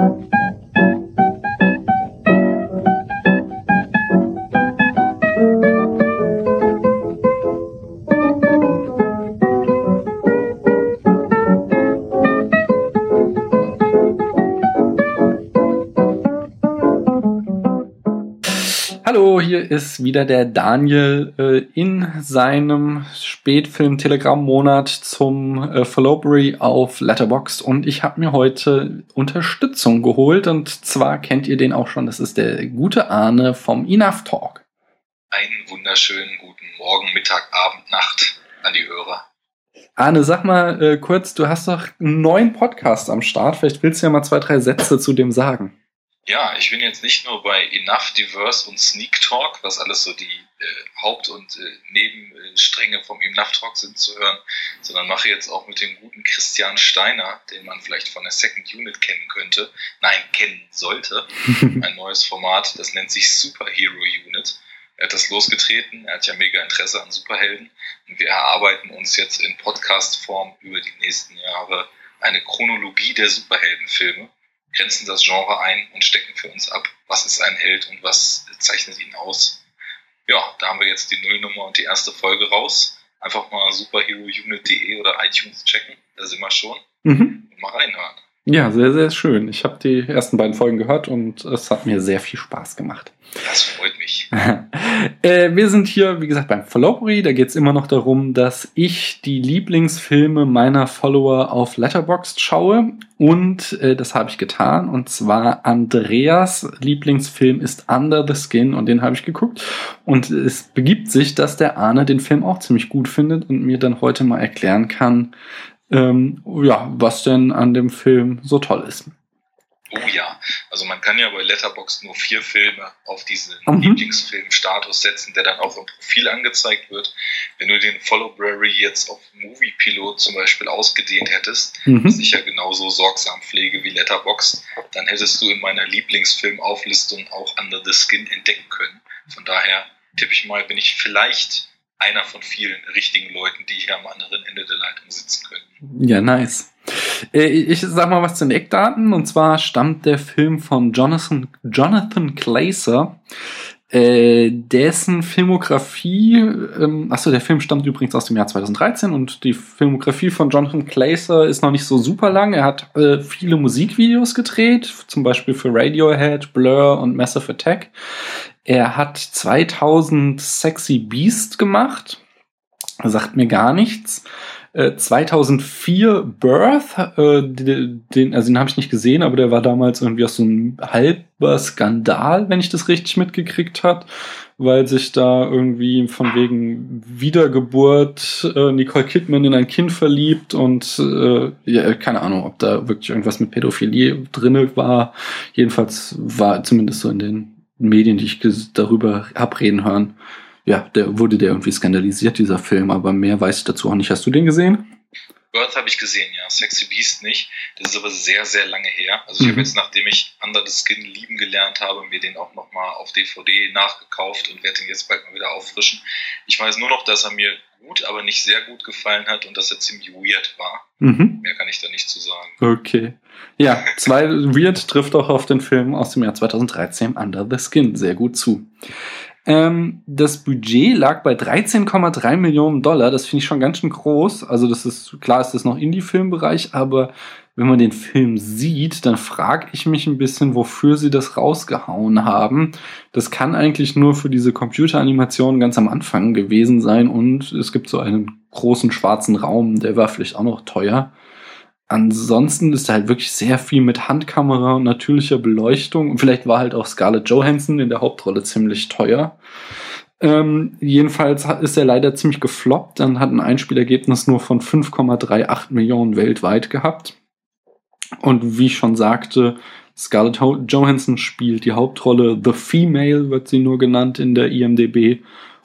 Thank you. Hier ist wieder der Daniel äh, in seinem Spätfilm Telegram Monat zum äh, Followbury auf Letterboxd und ich habe mir heute Unterstützung geholt und zwar kennt ihr den auch schon, das ist der gute Arne vom Enough Talk. Einen wunderschönen guten Morgen, Mittag, Abend, Nacht an die Hörer. Arne, sag mal äh, kurz, du hast doch einen neuen Podcast am Start. Vielleicht willst du ja mal zwei, drei Sätze zu dem sagen. Ja, ich bin jetzt nicht nur bei Enough, Diverse und Sneak Talk, was alles so die äh, Haupt- und äh, Nebenstränge vom Enough Talk sind zu hören, sondern mache jetzt auch mit dem guten Christian Steiner, den man vielleicht von der Second Unit kennen könnte, nein, kennen sollte, ein neues Format, das nennt sich Superhero Unit. Er hat das losgetreten, er hat ja mega Interesse an Superhelden und wir erarbeiten uns jetzt in Podcast-Form über die nächsten Jahre eine Chronologie der Superheldenfilme grenzen das Genre ein und stecken für uns ab, was ist ein Held und was zeichnet ihn aus. Ja, da haben wir jetzt die Nullnummer und die erste Folge raus. Einfach mal superherounit.de oder iTunes checken, da sind wir schon. Mhm. Und mal reinhören. Ja, sehr, sehr schön. Ich habe die ersten beiden Folgen gehört und es hat mir sehr viel Spaß gemacht. Das freut mich. äh, wir sind hier, wie gesagt, beim Followbury. Da geht es immer noch darum, dass ich die Lieblingsfilme meiner Follower auf Letterboxd schaue. Und äh, das habe ich getan. Und zwar Andreas Lieblingsfilm ist Under the Skin und den habe ich geguckt. Und es begibt sich, dass der Arne den Film auch ziemlich gut findet und mir dann heute mal erklären kann, ähm, ja, was denn an dem Film so toll ist. Oh ja, also man kann ja bei Letterboxd nur vier Filme auf diesen mhm. Lieblingsfilm-Status setzen, der dann auch im Profil angezeigt wird. Wenn du den Followbrary jetzt auf Movie Pilot zum Beispiel ausgedehnt hättest, mhm. was ich ja genauso sorgsam pflege wie Letterboxd, dann hättest du in meiner Lieblingsfilmauflistung auch Under the Skin entdecken können. Von daher tippe ich mal, bin ich vielleicht einer von vielen richtigen Leuten, die hier am anderen Ende der Leitung sitzen können. Ja, nice. Äh, ich sag mal was zu den Eckdaten. Und zwar stammt der Film von Jonathan, Jonathan Glazer. Äh, dessen Filmografie, ähm, achso, der Film stammt übrigens aus dem Jahr 2013 und die Filmografie von Jonathan Glazer ist noch nicht so super lang. Er hat äh, viele Musikvideos gedreht, zum Beispiel für Radiohead, Blur und Massive Attack. Er hat 2000 Sexy Beast gemacht. Sagt mir gar nichts. 2004 äh, Birth, äh, den, also den habe ich nicht gesehen, aber der war damals irgendwie auch so ein halber Skandal, wenn ich das richtig mitgekriegt hat, weil sich da irgendwie von wegen Wiedergeburt äh, Nicole Kidman in ein Kind verliebt und äh, ja, keine Ahnung, ob da wirklich irgendwas mit Pädophilie drinne war. Jedenfalls war zumindest so in den Medien, die ich darüber abreden hören, ja, der wurde der irgendwie skandalisiert, dieser Film, aber mehr weiß ich dazu auch nicht. Hast du den gesehen? Birth habe ich gesehen, ja. Sexy Beast nicht. Das ist aber sehr, sehr lange her. Also ich mhm. habe jetzt, nachdem ich Under the Skin lieben gelernt habe, mir den auch nochmal auf DVD nachgekauft und werde den jetzt bald mal wieder auffrischen. Ich weiß nur noch, dass er mir gut, aber nicht sehr gut gefallen hat und dass er ziemlich weird war. Mhm. Mehr kann ich da nicht zu sagen. Okay. Ja, zwei Weird trifft auch auf den Film aus dem Jahr 2013 Under the Skin sehr gut zu. Ähm, das Budget lag bei 13,3 Millionen Dollar. Das finde ich schon ganz schön groß. Also das ist, klar ist das noch Indie-Filmbereich, aber wenn man den Film sieht, dann frage ich mich ein bisschen, wofür sie das rausgehauen haben. Das kann eigentlich nur für diese Computeranimation ganz am Anfang gewesen sein und es gibt so einen großen schwarzen Raum, der war vielleicht auch noch teuer. Ansonsten ist da halt wirklich sehr viel mit Handkamera und natürlicher Beleuchtung. Und vielleicht war halt auch Scarlett Johansson in der Hauptrolle ziemlich teuer. Ähm, jedenfalls ist er leider ziemlich gefloppt. Dann hat ein Einspielergebnis nur von 5,38 Millionen weltweit gehabt. Und wie ich schon sagte, Scarlett Johansson spielt die Hauptrolle. The Female wird sie nur genannt in der IMDB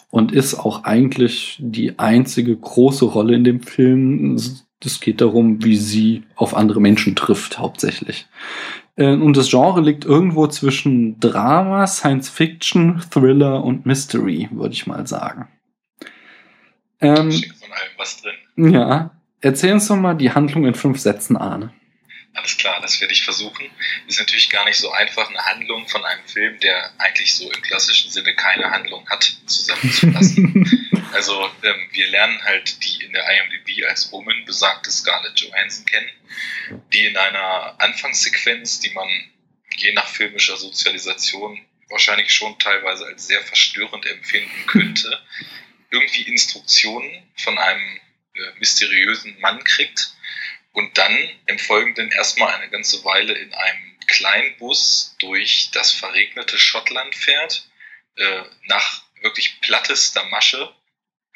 und ist auch eigentlich die einzige große Rolle in dem Film. Es geht darum, wie sie auf andere Menschen trifft, hauptsächlich. Äh, und das Genre liegt irgendwo zwischen Drama, Science Fiction, Thriller und Mystery, würde ich mal sagen. Ähm, von allem was drin. Ja. Erzähl uns doch mal die Handlung in fünf Sätzen, Arne. Alles klar, das werde ich versuchen. Ist natürlich gar nicht so einfach, eine Handlung von einem Film, der eigentlich so im klassischen Sinne keine Handlung hat, zusammenzulassen. also ähm, wir lernen halt die in der IMDb als Woman besagte Scarlett Johansson kennen, die in einer Anfangssequenz, die man je nach filmischer Sozialisation wahrscheinlich schon teilweise als sehr verstörend empfinden könnte, irgendwie Instruktionen von einem äh, mysteriösen Mann kriegt und dann im Folgenden erstmal eine ganze Weile in einem kleinen Bus durch das verregnete Schottland fährt, äh, nach wirklich plattester Masche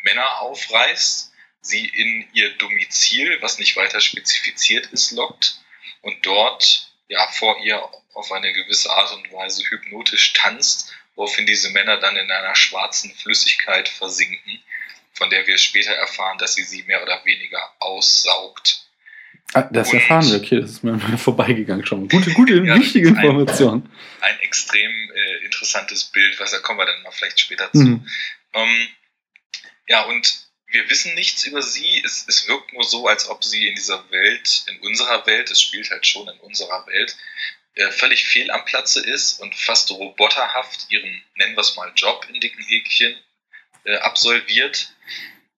Männer aufreißt, sie in ihr Domizil, was nicht weiter spezifiziert ist, lockt und dort ja vor ihr auf eine gewisse Art und Weise hypnotisch tanzt, woraufhin diese Männer dann in einer schwarzen Flüssigkeit versinken, von der wir später erfahren, dass sie sie mehr oder weniger aussaugt. Ah, das erfahren wir, okay, das ist mir vorbeigegangen schon. Gute, gute, ja, wichtige Information. Ein, ein extrem äh, interessantes Bild, was da kommen wir dann mal vielleicht später zu. Mhm. Ähm, ja, und wir wissen nichts über sie. Es, es wirkt nur so, als ob sie in dieser Welt, in unserer Welt, es spielt halt schon in unserer Welt, äh, völlig fehl am Platze ist und fast roboterhaft ihren, nennen wir es mal, Job in dicken Häkchen äh, absolviert.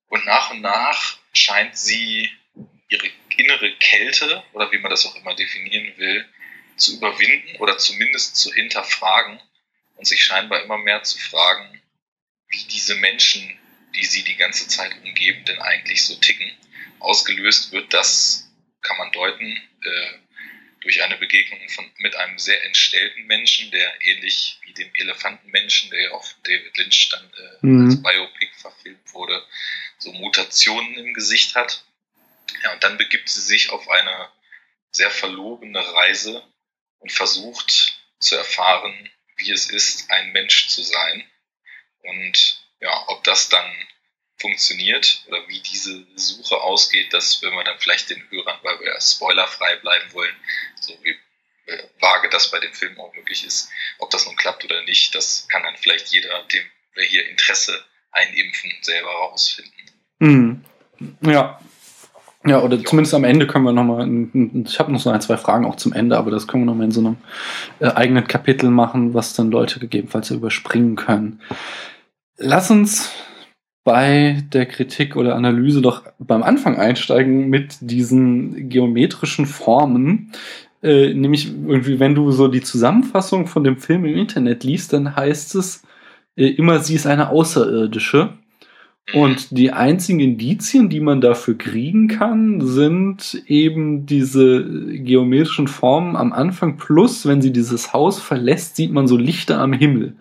Und nach und nach scheint sie ihre innere Kälte oder wie man das auch immer definieren will, zu überwinden oder zumindest zu hinterfragen und sich scheinbar immer mehr zu fragen, wie diese Menschen, die sie die ganze Zeit umgeben, denn eigentlich so ticken. Ausgelöst wird das, kann man deuten, äh, durch eine Begegnung von, mit einem sehr entstellten Menschen, der ähnlich wie dem Elefantenmenschen, der ja auch David Lynch dann äh, mhm. als Biopic verfilmt wurde, so Mutationen im Gesicht hat ja, und dann begibt sie sich auf eine sehr verlogene Reise und versucht zu erfahren, wie es ist, ein Mensch zu sein. Und ja, ob das dann funktioniert oder wie diese Suche ausgeht, das werden wir dann vielleicht den Hörern, weil wir spoilerfrei bleiben wollen, so wie äh, vage das bei dem Film auch möglich ist. Ob das nun klappt oder nicht, das kann dann vielleicht jeder, dem wir hier Interesse einimpfen, selber herausfinden. Mhm. Ja, ja, oder ja. zumindest am Ende können wir nochmal, ich habe noch so ein, zwei Fragen auch zum Ende, aber das können wir nochmal in so einem äh, eigenen Kapitel machen, was dann Leute gegebenenfalls überspringen können. Lass uns bei der Kritik oder Analyse doch beim Anfang einsteigen mit diesen geometrischen Formen. Äh, nämlich irgendwie, wenn du so die Zusammenfassung von dem Film im Internet liest, dann heißt es äh, immer, sie ist eine Außerirdische. Und die einzigen Indizien, die man dafür kriegen kann, sind eben diese geometrischen Formen am Anfang. Plus, wenn sie dieses Haus verlässt, sieht man so Lichter am Himmel.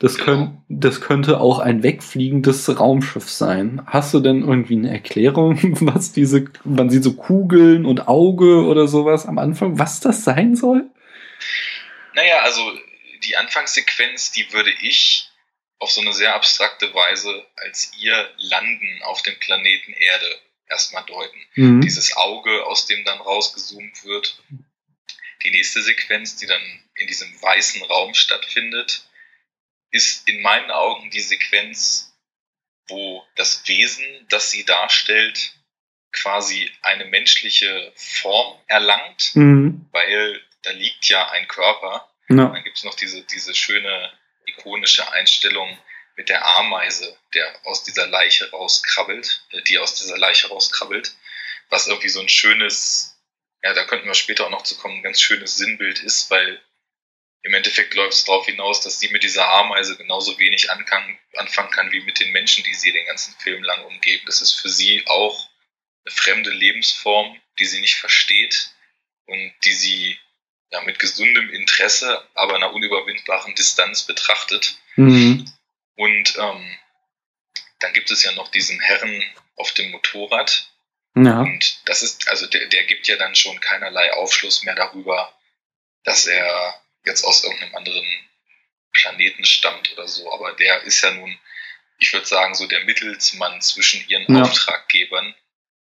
Das, genau. könnt, das könnte auch ein wegfliegendes Raumschiff sein. Hast du denn irgendwie eine Erklärung, was diese, man sieht so Kugeln und Auge oder sowas am Anfang, was das sein soll? Naja, also die Anfangssequenz, die würde ich auf so eine sehr abstrakte Weise als ihr Landen auf dem Planeten Erde erstmal deuten. Mhm. Dieses Auge, aus dem dann rausgezoomt wird. Die nächste Sequenz, die dann in diesem weißen Raum stattfindet, ist in meinen Augen die Sequenz, wo das Wesen, das sie darstellt, quasi eine menschliche Form erlangt, mhm. weil da liegt ja ein Körper. Ja. Dann gibt es noch diese, diese schöne ikonische Einstellung mit der Ameise, der aus dieser Leiche rauskrabbelt, äh, die aus dieser Leiche rauskrabbelt, was irgendwie so ein schönes, ja, da könnten wir später auch noch zu kommen, ein ganz schönes Sinnbild ist, weil im Endeffekt läuft es darauf hinaus, dass sie mit dieser Ameise genauso wenig anfangen, anfangen kann wie mit den Menschen, die sie den ganzen Film lang umgeben. Das ist für sie auch eine fremde Lebensform, die sie nicht versteht und die sie ja, mit gesundem Interesse, aber einer unüberwindbaren Distanz betrachtet. Mhm. Und ähm, dann gibt es ja noch diesen Herren auf dem Motorrad. Ja. Und das ist, also der, der gibt ja dann schon keinerlei Aufschluss mehr darüber, dass er jetzt aus irgendeinem anderen Planeten stammt oder so. Aber der ist ja nun, ich würde sagen, so der Mittelsmann zwischen ihren ja. Auftraggebern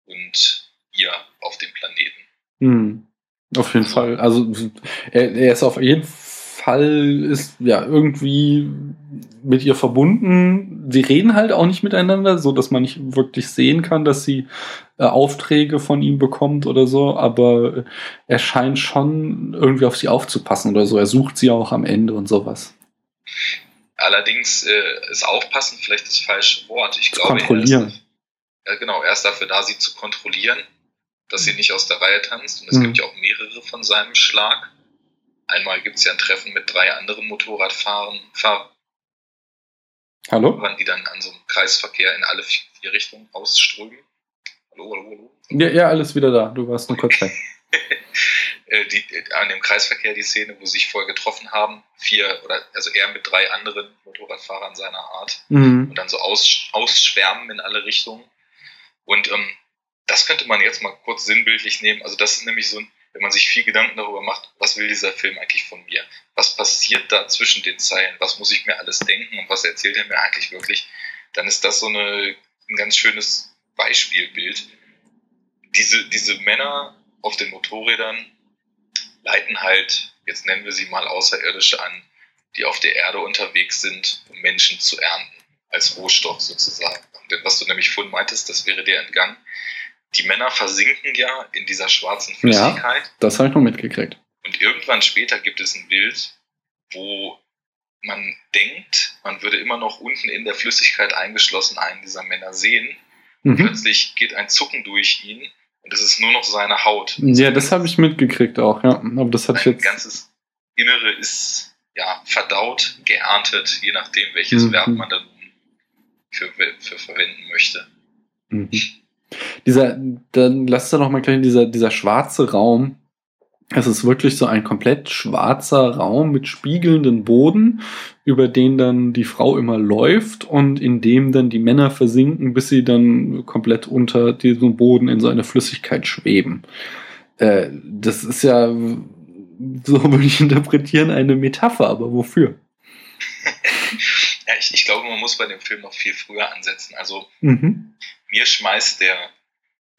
und ihr auf dem Planeten. Mhm. Auf jeden Fall. Also er, er, ist auf jeden Fall ist ja irgendwie mit ihr verbunden. Sie reden halt auch nicht miteinander, so dass man nicht wirklich sehen kann, dass sie äh, Aufträge von ihm bekommt oder so, aber er scheint schon irgendwie auf sie aufzupassen oder so. Er sucht sie auch am Ende und sowas. Allerdings äh, ist aufpassen vielleicht das falsche Wort. Ich zu glaube, kontrollieren. Er ist, äh, genau, er ist dafür da, sie zu kontrollieren, dass sie nicht aus der Reihe tanzt. Und es mhm. gibt ja auch mehrere von seinem Schlag. Einmal gibt es ja ein Treffen mit drei anderen Motorradfahrern, Fahr Hallo? die dann an so einem Kreisverkehr in alle vier Richtungen ausströmen. Hallo, hallo, hallo. Ja, ja, alles wieder da. Du warst nur kurz weg. Äh, die, an dem Kreisverkehr die Szene, wo sie sich vorher getroffen haben, vier oder also er mit drei anderen Motorradfahrern seiner Art mhm. und dann so aus, ausschwärmen in alle Richtungen. Und ähm, das könnte man jetzt mal kurz sinnbildlich nehmen. Also das ist nämlich so ein, wenn man sich viel Gedanken darüber macht, was will dieser Film eigentlich von mir? Was passiert da zwischen den Zeilen? Was muss ich mir alles denken und was erzählt er mir eigentlich wirklich? Dann ist das so eine, ein ganz schönes Beispielbild. Diese, diese Männer auf den Motorrädern leiten halt, jetzt nennen wir sie mal Außerirdische an, die auf der Erde unterwegs sind, um Menschen zu ernten, als Rohstoff sozusagen. Denn was du nämlich vorhin meintest, das wäre dir entgangen. Die Männer versinken ja in dieser schwarzen Flüssigkeit. Ja, das habe ich noch mitgekriegt. Und irgendwann später gibt es ein Bild, wo man denkt, man würde immer noch unten in der Flüssigkeit eingeschlossen einen dieser Männer sehen. Mhm. Plötzlich geht ein Zucken durch ihn und es ist nur noch seine Haut. Ja, das habe ich mitgekriegt auch, ja. Aber das ich jetzt. Ganzes Innere ist ja verdaut, geerntet, je nachdem, welches mhm. Verb man dann für, für verwenden möchte. Mhm. Dieser, dann lass doch noch mal gleich dieser, dieser schwarze Raum, es ist wirklich so ein komplett schwarzer Raum mit spiegelnden Boden, über den dann die Frau immer läuft und in dem dann die Männer versinken, bis sie dann komplett unter diesem Boden in so eine Flüssigkeit schweben. Äh, das ist ja, so würde ich interpretieren, eine Metapher, aber wofür? ja, ich, ich glaube, man muss bei dem Film noch viel früher ansetzen. Also mhm. Mir schmeißt der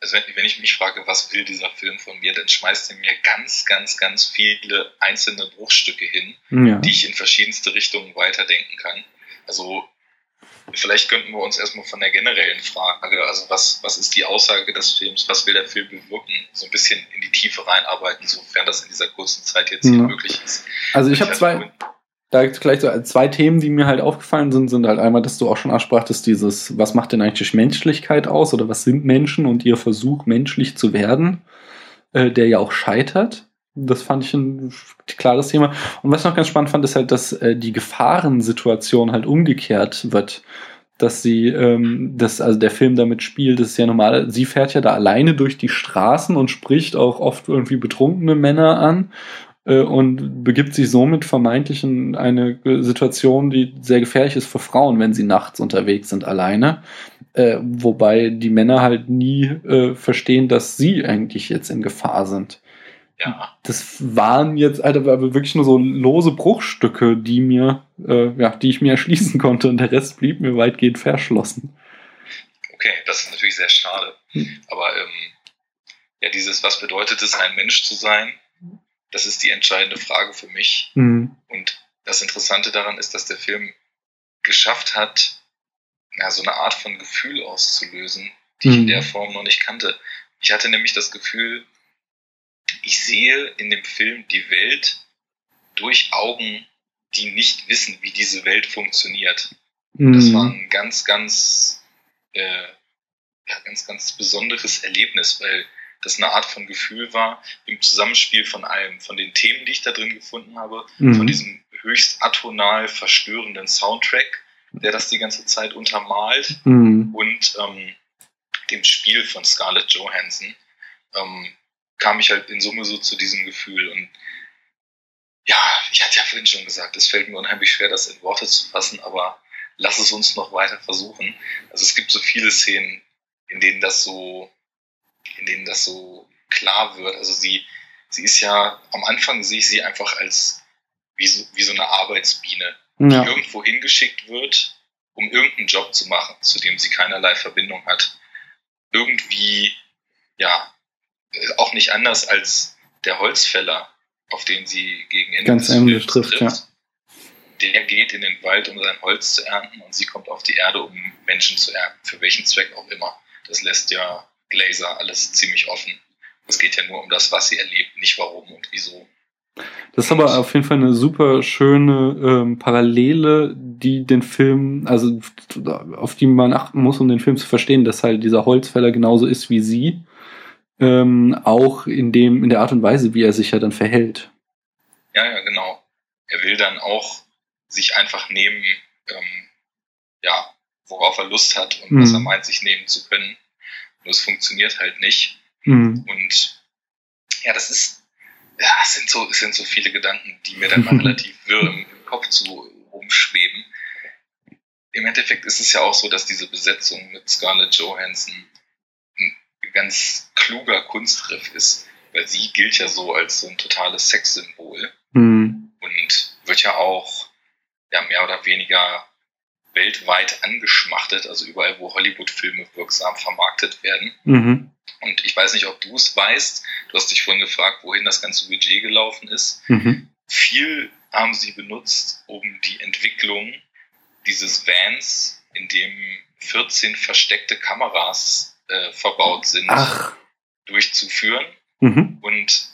also wenn, wenn, ich mich frage, was will dieser Film von mir, dann schmeißt er mir ganz, ganz, ganz viele einzelne Bruchstücke hin, ja. die ich in verschiedenste Richtungen weiterdenken kann. Also vielleicht könnten wir uns erstmal von der generellen Frage, also was, was ist die Aussage des Films, was will der Film bewirken, so ein bisschen in die Tiefe reinarbeiten, sofern das in dieser kurzen Zeit jetzt ja. hier möglich ist. Also ich habe zwei, da gleich so zwei Themen, die mir halt aufgefallen sind, sind halt einmal, dass du auch schon ansprachtest, dieses, was macht denn eigentlich Menschlichkeit aus oder was sind Menschen und ihr Versuch, menschlich zu werden, äh, der ja auch scheitert. Das fand ich ein klares Thema. Und was ich noch ganz spannend fand, ist halt, dass äh, die Gefahrensituation halt umgekehrt wird. Dass sie, ähm, dass also der Film damit spielt, das ist ja normal, sie fährt ja da alleine durch die Straßen und spricht auch oft irgendwie betrunkene Männer an und begibt sich somit vermeintlich in eine Situation, die sehr gefährlich ist für Frauen, wenn sie nachts unterwegs sind alleine. Äh, wobei die Männer halt nie äh, verstehen, dass sie eigentlich jetzt in Gefahr sind. Ja. Das waren jetzt also wirklich nur so lose Bruchstücke, die mir, äh, ja, die ich mir erschließen konnte und der Rest blieb mir weitgehend verschlossen. Okay, das ist natürlich sehr schade. Hm. Aber ähm, ja, dieses, was bedeutet es, ein Mensch zu sein? Das ist die entscheidende Frage für mich. Mhm. Und das Interessante daran ist, dass der Film geschafft hat, ja, so eine Art von Gefühl auszulösen, die mhm. ich in der Form noch nicht kannte. Ich hatte nämlich das Gefühl, ich sehe in dem Film die Welt durch Augen, die nicht wissen, wie diese Welt funktioniert. Mhm. Das war ein ganz, ganz, äh, ja, ganz, ganz besonderes Erlebnis, weil das eine Art von Gefühl war, im Zusammenspiel von allem, von den Themen, die ich da drin gefunden habe, mhm. von diesem höchst atonal verstörenden Soundtrack, der das die ganze Zeit untermalt mhm. und ähm, dem Spiel von Scarlett Johansson, ähm, kam ich halt in Summe so zu diesem Gefühl und ja, ich hatte ja vorhin schon gesagt, es fällt mir unheimlich schwer, das in Worte zu fassen, aber lass es uns noch weiter versuchen. Also es gibt so viele Szenen, in denen das so in denen das so klar wird. Also sie, sie ist ja, am Anfang sehe ich sie einfach als wie so, wie so eine Arbeitsbiene, die irgendwo hingeschickt wird, um irgendeinen Job zu machen, zu dem sie keinerlei Verbindung hat. Irgendwie, ja, auch nicht anders als der Holzfäller, auf den sie gegen Ende Ganz des Films trifft, ja. Der geht in den Wald, um sein Holz zu ernten und sie kommt auf die Erde, um Menschen zu ernten, für welchen Zweck auch immer. Das lässt ja Glazer alles ziemlich offen. Es geht ja nur um das, was sie erlebt, nicht warum und wieso. Das ist aber auf jeden Fall eine super schöne ähm, Parallele, die den Film, also auf die man achten muss, um den Film zu verstehen, dass halt dieser Holzfäller genauso ist wie sie. Ähm, auch in dem, in der Art und Weise, wie er sich ja dann verhält. Ja, ja, genau. Er will dann auch sich einfach nehmen, ähm, ja, worauf er Lust hat und Mhm. was er meint, sich nehmen zu können. Nur es funktioniert halt nicht. Mhm. Und ja, das ist, ja, es sind so, es sind so viele Gedanken, die mir dann mal relativ wirr im, im Kopf zu rumschweben. Im Endeffekt ist es ja auch so, dass diese Besetzung mit Scarlett Johansson ein ganz kluger Kunstgriff ist, weil sie gilt ja so als so ein totales Sexsymbol Mhm. und wird ja auch ja, mehr oder weniger weltweit angeschmachtet, also überall, wo Hollywood-Filme wirksam vermarktet werden. Mhm. Und ich weiß nicht, ob du es weißt. Du hast dich vorhin gefragt, wohin das ganze Budget gelaufen ist. Mhm. Viel haben sie benutzt, um die Entwicklung dieses Vans, in dem 14 versteckte Kameras äh, verbaut sind, Ach. durchzuführen. Mhm. Und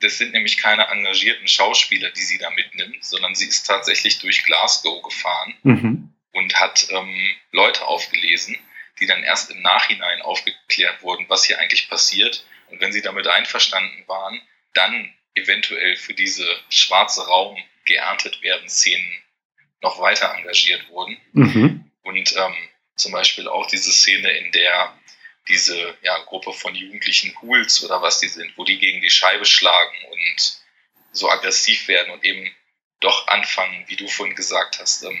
das sind nämlich keine engagierten Schauspieler, die sie da mitnimmt, sondern sie ist tatsächlich durch Glasgow gefahren Mhm. Und hat ähm, Leute aufgelesen, die dann erst im Nachhinein aufgeklärt wurden, was hier eigentlich passiert. Und wenn sie damit einverstanden waren, dann eventuell für diese schwarze Raum geerntet werden Szenen noch weiter engagiert wurden. Mhm. Und ähm, zum Beispiel auch diese Szene, in der diese ja, Gruppe von jugendlichen Hools oder was die sind, wo die gegen die Scheibe schlagen und so aggressiv werden und eben doch anfangen, wie du vorhin gesagt hast. Ähm,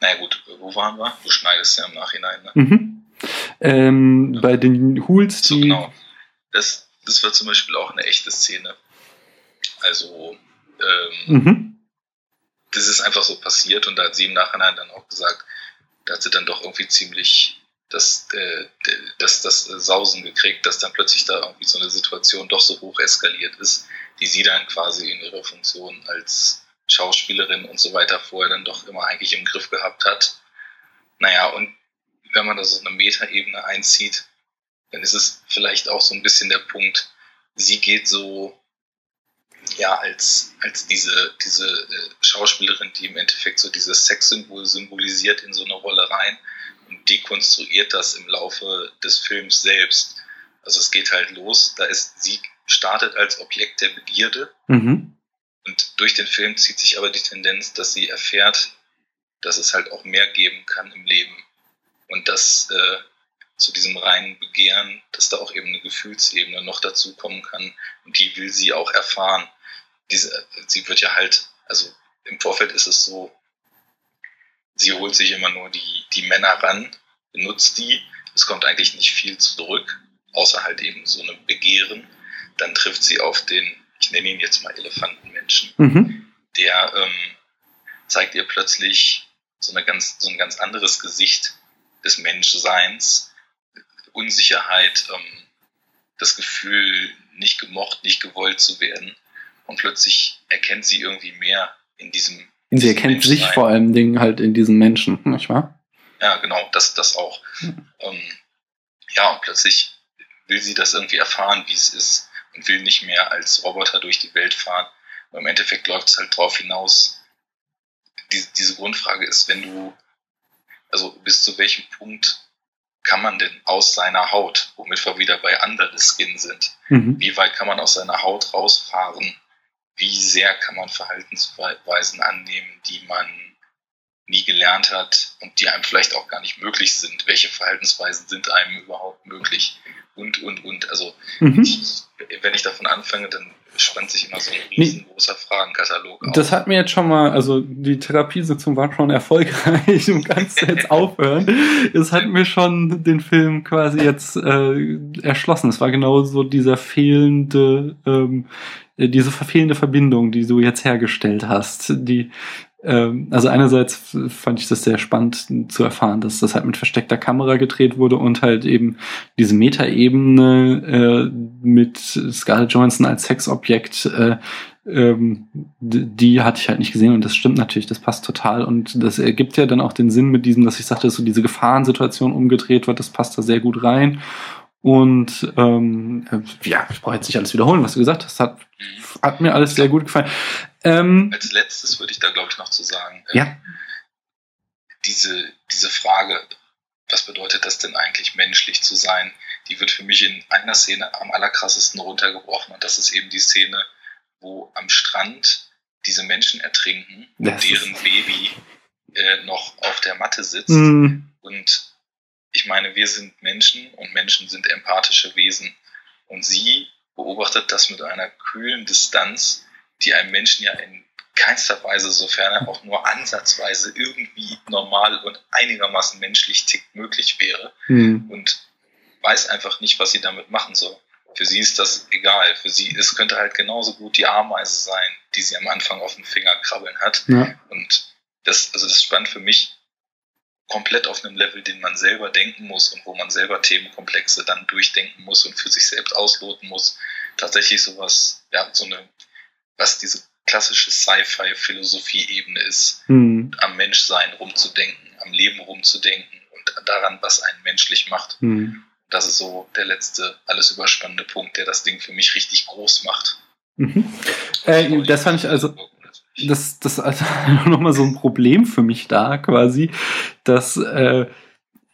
naja gut, wo waren wir? Du schneidest ja im Nachhinein. Ne? Mhm. Ähm, bei den Hools, So die. genau. Das, das war zum Beispiel auch eine echte Szene. Also ähm, Mhm. das ist einfach so passiert und da hat sie im Nachhinein dann auch gesagt, da hat sie dann doch irgendwie ziemlich das, äh, das, das äh, Sausen gekriegt, dass dann plötzlich da irgendwie so eine Situation doch so hoch eskaliert ist, die sie dann quasi in ihrer Funktion als Schauspielerin und so weiter vorher dann doch immer eigentlich im Griff gehabt hat. Naja, und wenn man da so eine Metaebene einzieht, dann ist es vielleicht auch so ein bisschen der Punkt, sie geht so ja als, als diese, diese äh, Schauspielerin, die im Endeffekt so dieses Sexsymbol symbolisiert in so eine Rolle rein und dekonstruiert das im Laufe des Films selbst. Also es geht halt los, da ist sie startet als Objekt der Begierde Mhm. Und durch den Film zieht sich aber die Tendenz, dass sie erfährt, dass es halt auch mehr geben kann im Leben und dass äh, zu diesem reinen Begehren, dass da auch eben eine Gefühlsebene noch dazu kommen kann und die will sie auch erfahren. Diese, sie wird ja halt, also im Vorfeld ist es so, sie holt sich immer nur die, die Männer ran, benutzt die, es kommt eigentlich nicht viel zurück, außer halt eben so eine Begehren. Dann trifft sie auf den, ich nenne ihn jetzt mal Elefantenmenschen, Mhm. der ähm, zeigt ihr plötzlich so, eine ganz, so ein ganz anderes Gesicht des Menschseins, Unsicherheit, ähm, das Gefühl, nicht gemocht, nicht gewollt zu werden. Und plötzlich erkennt sie irgendwie mehr in diesem. Sie diesem erkennt sich vor allem Dingen halt in diesen Menschen, nicht wahr? Ja, genau, das, das auch. Mhm. Ähm, ja, und plötzlich will sie das irgendwie erfahren, wie es ist und will nicht mehr als Roboter durch die Welt fahren. Aber im Endeffekt läuft es halt drauf hinaus. Die, diese Grundfrage ist, wenn du, also bis zu welchem Punkt kann man denn aus seiner Haut, womit wir wieder bei Under the Skin sind, Mhm. wie weit kann man aus seiner Haut rausfahren? Wie sehr kann man Verhaltensweisen annehmen, die man nie gelernt hat und die einem vielleicht auch gar nicht möglich sind? Welche Verhaltensweisen sind einem überhaupt möglich? Und, und, und. Also, Mhm. ich, wenn ich davon anfange, dann spannt sich immer so ein riesengroßer Fragenkatalog auf. Das hat mir jetzt schon mal, also die Therapiesitzung war schon erfolgreich, du kannst jetzt aufhören. Es hat mir schon den Film quasi jetzt äh, erschlossen. Es war genau so dieser fehlende, ähm, äh, diese verfehlende Verbindung, die du jetzt hergestellt hast. Die, ähm, also einerseits fand ich das sehr spannend zu erfahren, dass das halt mit versteckter Kamera gedreht wurde und halt eben diese Metaebene äh, mit Scarlett Johansson als Sexobjekt, äh, ähm, die hatte ich halt nicht gesehen und das stimmt natürlich, das passt total und das ergibt ja dann auch den Sinn mit diesem, dass ich sagte, dass so diese Gefahrensituation umgedreht wird, das passt da sehr gut rein und ähm, ja, ich brauche jetzt nicht alles wiederholen, was du gesagt hast. Hat, hat mir alles sehr gut gefallen. Ähm, Als letztes würde ich da, glaube ich, noch zu sagen. Ähm, ja. Diese, diese Frage, was bedeutet das denn eigentlich, menschlich zu sein, die wird für mich in einer Szene am allerkrassesten runtergebrochen. Und das ist eben die Szene, wo am Strand diese Menschen ertrinken und deren Baby äh, noch auf der Matte sitzt. Mm. Und ich meine, wir sind Menschen und Menschen sind empathische Wesen. Und sie beobachtet das mit einer kühlen Distanz, die einem Menschen ja in keinster Weise, sofern er auch nur ansatzweise irgendwie normal und einigermaßen menschlich tickt, möglich wäre. Mhm. Und weiß einfach nicht, was sie damit machen soll. Für sie ist das egal. Für sie, es könnte halt genauso gut die Ameise sein, die sie am Anfang auf dem Finger krabbeln hat. Ja. Und das, also das spannt für mich komplett auf einem Level, den man selber denken muss und wo man selber Themenkomplexe dann durchdenken muss und für sich selbst ausloten muss. Tatsächlich sowas, ja, so eine, was diese klassische Sci-Fi-Philosophie-Ebene ist, mhm. am Menschsein rumzudenken, am Leben rumzudenken und daran, was einen menschlich macht. Mhm. Das ist so der letzte, alles überspannende Punkt, der das Ding für mich richtig groß macht. Mhm. Äh, das fand ich also das, das also nochmal so ein Problem für mich da quasi, dass äh,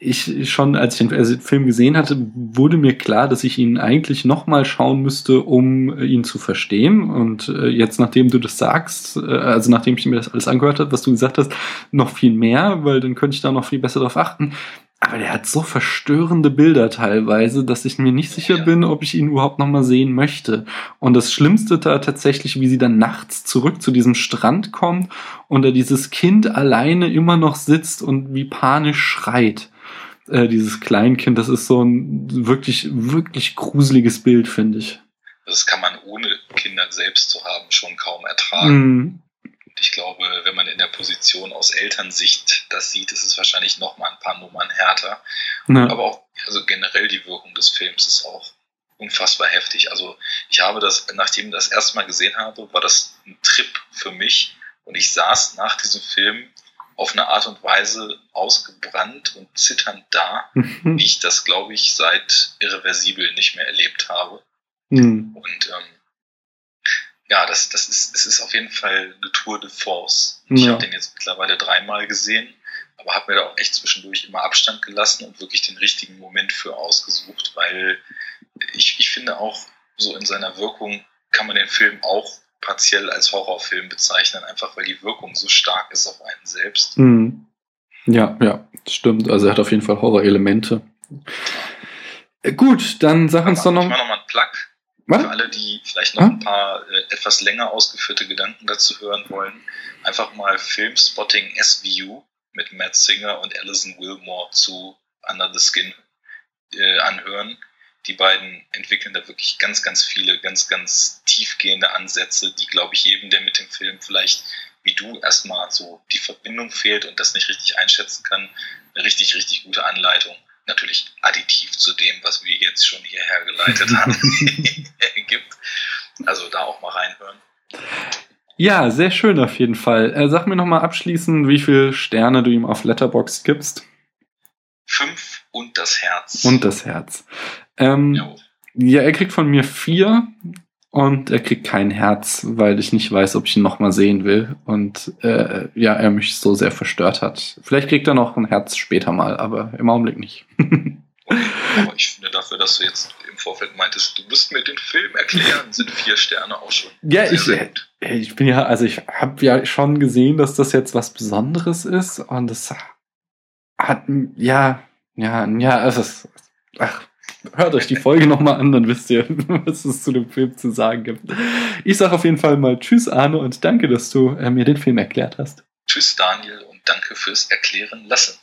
ich schon, als ich den Film gesehen hatte, wurde mir klar, dass ich ihn eigentlich nochmal schauen müsste, um ihn zu verstehen. Und äh, jetzt, nachdem du das sagst, äh, also nachdem ich mir das alles angehört habe, was du gesagt hast, noch viel mehr, weil dann könnte ich da noch viel besser drauf achten. Aber der hat so verstörende Bilder teilweise, dass ich mir nicht sicher bin, ob ich ihn überhaupt noch mal sehen möchte. Und das Schlimmste da tatsächlich, wie sie dann nachts zurück zu diesem Strand kommt und da dieses Kind alleine immer noch sitzt und wie panisch schreit. Äh, dieses Kleinkind, das ist so ein wirklich, wirklich gruseliges Bild, finde ich. Das kann man ohne Kinder selbst zu haben schon kaum ertragen. Mm ich glaube, wenn man in der Position aus Elternsicht das sieht, ist es wahrscheinlich noch mal ein paar Nummern härter. Ja. Aber auch also generell die Wirkung des Films ist auch unfassbar heftig. Also ich habe das, nachdem ich das erste Mal gesehen habe, war das ein Trip für mich. Und ich saß nach diesem Film auf eine Art und Weise ausgebrannt und zitternd da, mhm. wie ich das, glaube ich, seit irreversibel nicht mehr erlebt habe. Mhm. Und ähm, ja, das, das ist, es ist auf jeden Fall eine Tour de Force. Ich ja. habe den jetzt mittlerweile dreimal gesehen, aber habe mir da auch echt zwischendurch immer Abstand gelassen und wirklich den richtigen Moment für ausgesucht, weil ich, ich finde auch, so in seiner Wirkung kann man den Film auch partiell als Horrorfilm bezeichnen, einfach weil die Wirkung so stark ist auf einen selbst. Mhm. Ja, ja, stimmt. Also er hat auf jeden Fall Horrorelemente. Ja. Gut, dann sag uns doch noch. Ich mal noch mal einen Plug. Für alle, die vielleicht noch ein paar äh, etwas länger ausgeführte Gedanken dazu hören wollen, einfach mal Filmspotting SVU mit Matt Singer und Alison Wilmore zu Under the Skin äh, anhören. Die beiden entwickeln da wirklich ganz, ganz viele, ganz, ganz tiefgehende Ansätze, die, glaube ich, jedem, der mit dem Film vielleicht wie du erstmal so die Verbindung fehlt und das nicht richtig einschätzen kann, eine richtig, richtig gute Anleitung natürlich additiv zu dem, was wir jetzt schon hierher geleitet haben, gibt. Also da auch mal reinhören. Ja, sehr schön auf jeden Fall. Äh, sag mir nochmal abschließend, wie viele Sterne du ihm auf Letterbox gibst. Fünf und das Herz. Und das Herz. Ähm, ja, er kriegt von mir vier. Und er kriegt kein Herz, weil ich nicht weiß, ob ich ihn nochmal sehen will. Und äh, ja, er mich so sehr verstört hat. Vielleicht kriegt er noch ein Herz später mal, aber im Augenblick nicht. aber ich finde dafür, dass du jetzt im Vorfeld meintest, du musst mir den Film erklären, sind vier Sterne auch schon. Ja, ich, ich bin ja, also ich habe ja schon gesehen, dass das jetzt was Besonderes ist. Und es hat, ja, ja, ja, es ist, ach, Hört euch die Folge nochmal an, dann wisst ihr, was es zu dem Film zu sagen gibt. Ich sage auf jeden Fall mal Tschüss, Arne, und danke, dass du äh, mir den Film erklärt hast. Tschüss, Daniel, und danke fürs Erklären lassen.